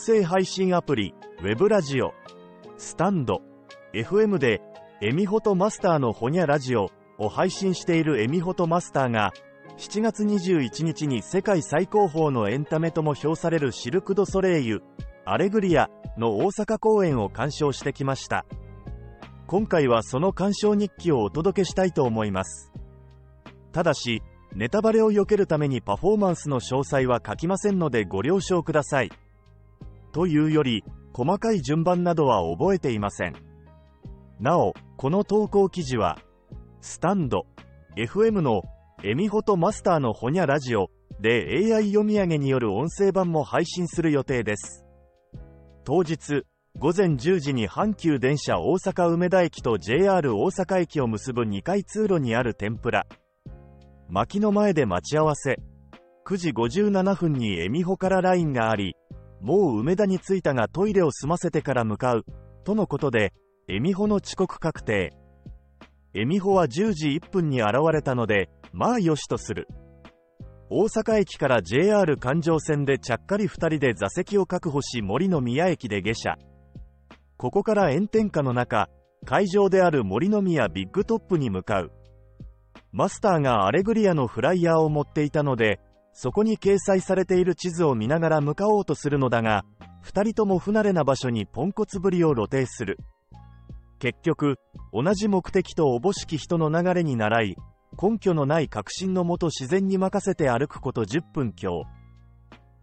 声配信アプリ、ウェブラジオ、スタンド、FM で、エミホトマスターのホニャラジオを配信しているエミホトマスターが、7月21日に世界最高峰のエンタメとも評されるシルク・ド・ソレイユ、アレグリアの大阪公演を鑑賞してきました。今回はその鑑賞日記をお届けしたいと思います。ただし、ネタバレを避けるためにパフォーマンスの詳細は書きませんのでご了承ください。というより、細かい順番などは覚えていません。なお、この投稿記事は、スタンド、FM のエミホトマスターのホニャラジオで AI 読み上げによる音声版も配信する予定です。当日、午前10時に阪急電車大阪梅田駅と JR 大阪駅を結ぶ2階通路にある天ぷら、薪の前で待ち合わせ。9時57分にエミホから LINE があり、もう梅田に着いたがトイレを済ませてから向かう、とのことで、エミホの遅刻確定。エミホは10時1分に現れたので、まあよしとする。大阪駅から JR 環状線でちゃっかり2人で座席を確保し森の宮駅で下車。ここから炎天下の中、会場である森の宮ビッグトップに向かう。マスターがアレグリアのフライヤーを持っていたので、そこに掲載されている地図を見ながら向かおうとするのだが、二人とも不慣れな場所にポンコツぶりを露呈する。結局、同じ目的とおぼしき人の流れに倣い、根拠のない確信のもと自然に任せて歩くこと10分強。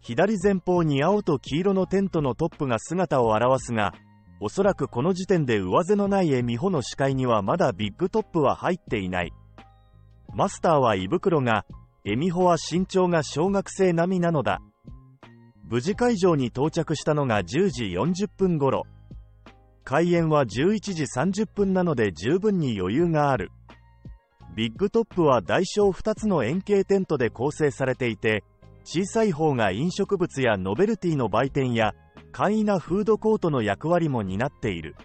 左前方に青と黄色のテントのトップが姿を現すが、おそらくこの時点で上背のない絵美穂の視界にはまだビッグトップは入っていない。マスターは胃袋が、エミホは身長が小学生並みなのだ。無事会場に到着したのが10時40分頃。開演は11時30分なので十分に余裕がある。ビッグトップは大小2つの円形テントで構成されていて、小さい方が飲食物やノベルティの売店や簡易なフードコートの役割も担っている。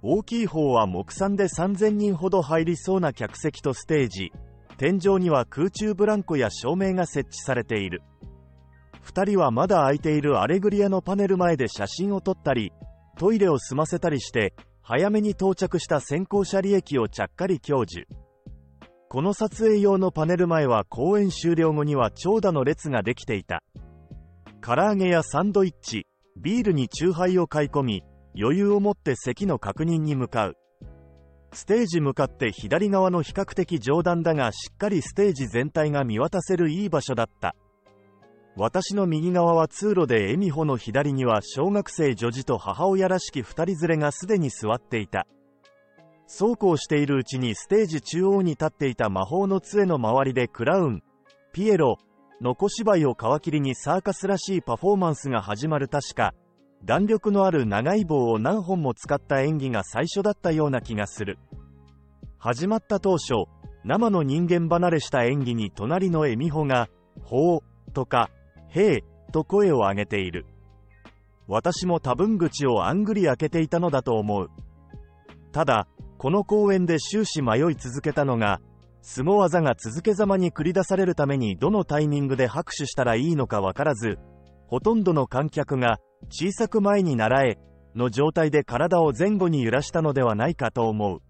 大きい方は木産で3000人ほど入りそうな客席とステージ天井には空中ブランコや照明が設置されている。2人はまだ空いているアレグリアのパネル前で写真を撮ったりトイレを済ませたりして早めに到着した先行車利益をちゃっかり享受。この撮影用のパネル前は公演終了後には長蛇の列ができていた。唐揚げやサンドイッチビールにチューハイを買い込み余裕を持って席の確認に向かう。ステージ向かって左側の比較的上段だがしっかりステージ全体が見渡せるいい場所だった。私の右側は通路で恵美穂の左には小学生女児と母親らしき2人連れがすでに座っていた。そうこうしているうちにステージ中央に立っていた魔法の杖の周りでクラウンピエロの小芝居を皮切りにサーカスらしいパフォーマンスが始まる。確か弾力のある長い棒を何本も使った演技が最初だったような気がする。始まった当初生の人間離れした演技に隣の恵美穂が「ほう」とか「へえ」と声を上げている。私も多分口をあんぐり開けていたのだと思う。ただこの公演で終始迷い続けたのが凄技が続けざまに繰り出されるためにどのタイミングで拍手したらいいのかわからずほとんどの観客が小さく前に習えの状態で体を前後に揺らしたのではないかと思う。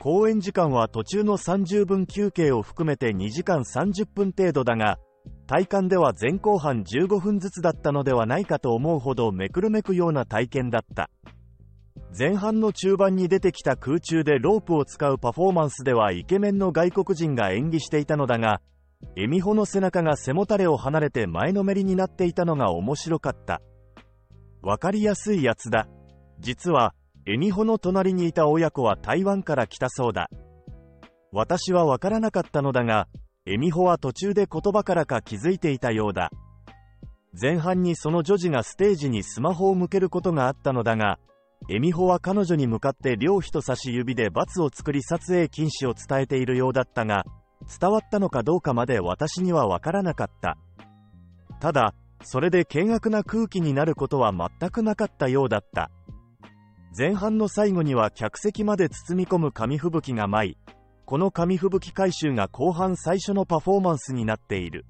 公演時間は途中の30分休憩を含めて2時間30分程度だが体感では前後半15分ずつだったのではないかと思うほどめくるめくような体験だった。前半の中盤に出てきた空中でロープを使うパフォーマンスではイケメンの外国人が演技していたのだがエミホの背中が背もたれを離れて前のめりになっていたのが面白かった。わかりやすいやつだ。実は、エミホの隣にいた親子は台湾から来たそうだ。私はわからなかったのだが、エミホは途中で言葉からか気づいていたようだ。前半にその女児がステージにスマホを向けることがあったのだが、エミホは彼女に向かって両人差し指で罰を作り撮影禁止を伝えているようだったが、伝わったのかどうかまで私にはわからなかった。ただ、それで険悪な空気になることは全くなかったようだった前半の最後には客席まで包み込む紙吹雪が舞いこの紙吹雪回収が後半最初のパフォーマンスになっている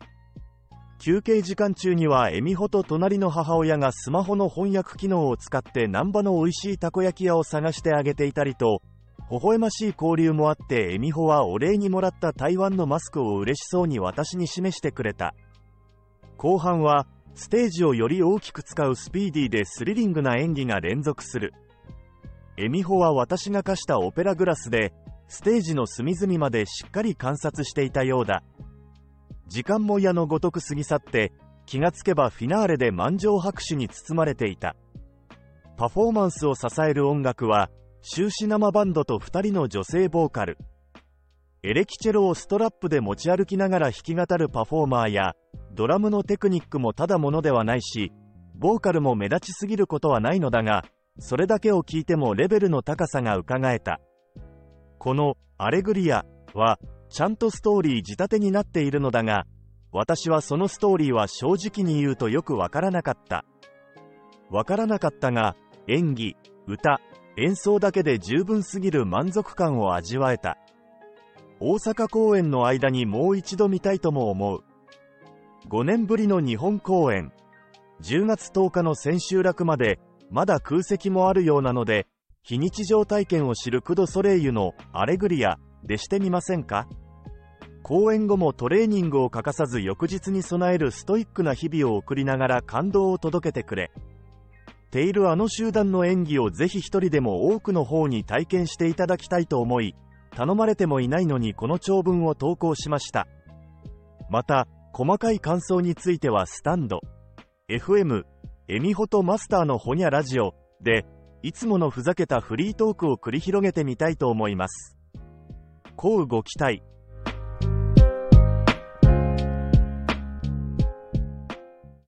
休憩時間中にはエミホと隣の母親がスマホの翻訳機能を使って南波の美味しいたこ焼き屋を探してあげていたりと、微笑ましい交流もあってエミホはお礼にもらった台湾のマスクを嬉しそうに私に示してくれた。後半は、ステージをより大きく使うスピーディーでスリリングな演技が連続する。エミホは私が貸したオペラグラスで、ステージの隅々までしっかり観察していたようだ。時間も矢のごとく過ぎ去って、気がつけばフィナーレで満場拍手に包まれていた。パフォーマンスを支える音楽は、終始生バンドと2人の女性ボーカル。エレキチェロをストラップで持ち歩きながら弾き語るパフォーマーや、ドラムのテクニックもただものではないし、ボーカルも目立ちすぎることはないのだが、それだけを聞いてもレベルの高さが伺えた。この、アレグリアは、ちゃんとストーリー仕立てになっているのだが、私はそのストーリーは正直に言うとよくわからなかった。わからなかったが、演技、歌、演奏だけで十分すぎる満足感を味わえた。大阪公演の間にもう一度見たいとも思う。5年ぶりの日本公演。10月10日の千秋楽まで、まだ空席もあるようなので、非日常体験を知るクドソレイユのアレグリアでしてみませんか？公演後もトレーニングを欠かさず翌日に備えるストイックな日々を送りながら感動を届けてくれ。ているあの集団の演技をぜひ一人でも多くの方に体験していただきたいと思い、頼まれてもいないのにこの長文を投稿しました。また、細かい感想についてはスタンド、FM、エミホとマスターのホニャラジオで、いつものふざけたフリートークを繰り広げてみたいと思います。こうご期待。